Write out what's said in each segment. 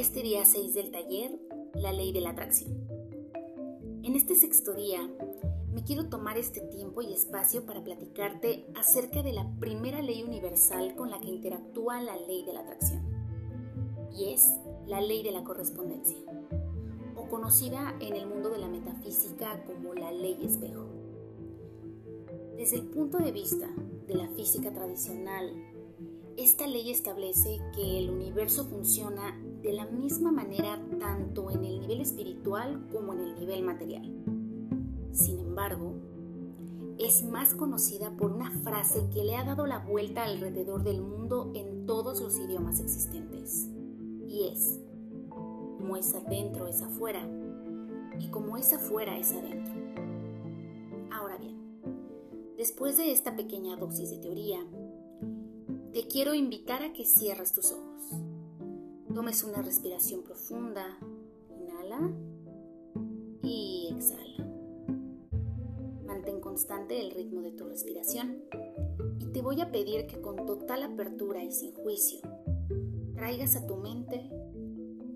este día 6 del taller, la ley de la atracción. En este sexto día, me quiero tomar este tiempo y espacio para platicarte acerca de la primera ley universal con la que interactúa la ley de la atracción, y es la ley de la correspondencia, o conocida en el mundo de la metafísica como la ley espejo. Desde el punto de vista de la física tradicional, esta ley establece que el universo funciona de la misma manera tanto en el nivel espiritual como en el nivel material. Sin embargo, es más conocida por una frase que le ha dado la vuelta alrededor del mundo en todos los idiomas existentes. Y es, como es adentro es afuera, y como es afuera es adentro. Ahora bien, después de esta pequeña dosis de teoría, te quiero invitar a que cierres tus ojos. Tomes una respiración profunda. Inhala y exhala. Mantén constante el ritmo de tu respiración y te voy a pedir que con total apertura y sin juicio traigas a tu mente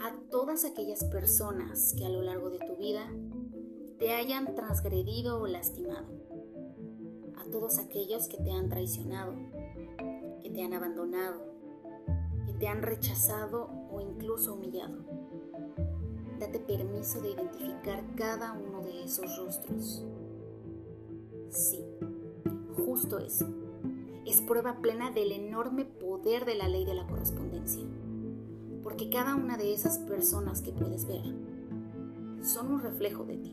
a todas aquellas personas que a lo largo de tu vida te hayan transgredido o lastimado, a todos aquellos que te han traicionado, te han abandonado, que te han rechazado o incluso humillado. Date permiso de identificar cada uno de esos rostros. Sí, justo eso. Es prueba plena del enorme poder de la ley de la correspondencia. Porque cada una de esas personas que puedes ver son un reflejo de ti.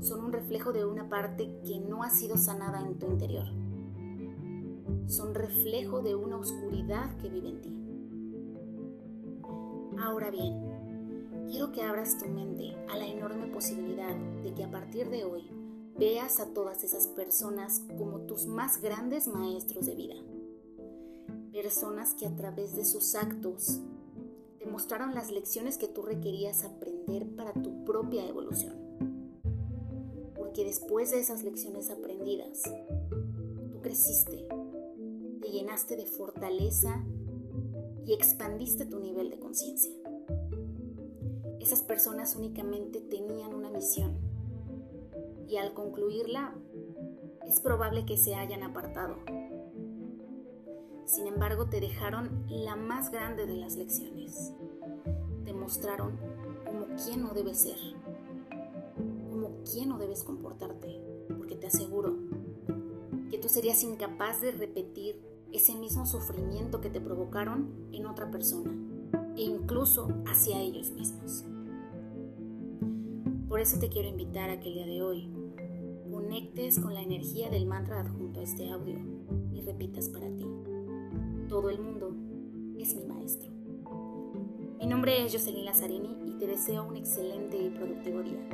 Son un reflejo de una parte que no ha sido sanada en tu interior son reflejo de una oscuridad que vive en ti. Ahora bien, quiero que abras tu mente a la enorme posibilidad de que a partir de hoy veas a todas esas personas como tus más grandes maestros de vida. Personas que a través de sus actos te mostraron las lecciones que tú requerías aprender para tu propia evolución. Porque después de esas lecciones aprendidas, tú creciste, llenaste de fortaleza y expandiste tu nivel de conciencia. Esas personas únicamente tenían una misión y al concluirla es probable que se hayan apartado. Sin embargo, te dejaron la más grande de las lecciones. Te mostraron como quién no debes ser, como quién no debes comportarte, porque te aseguro que tú serías incapaz de repetir ese mismo sufrimiento que te provocaron en otra persona e incluso hacia ellos mismos. Por eso te quiero invitar a que el día de hoy conectes con la energía del mantra adjunto a este audio y repitas para ti. Todo el mundo es mi maestro. Mi nombre es Jocelyn Lazzarini y te deseo un excelente y productivo día.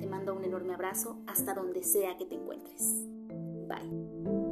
Te mando un enorme abrazo hasta donde sea que te encuentres. Bye.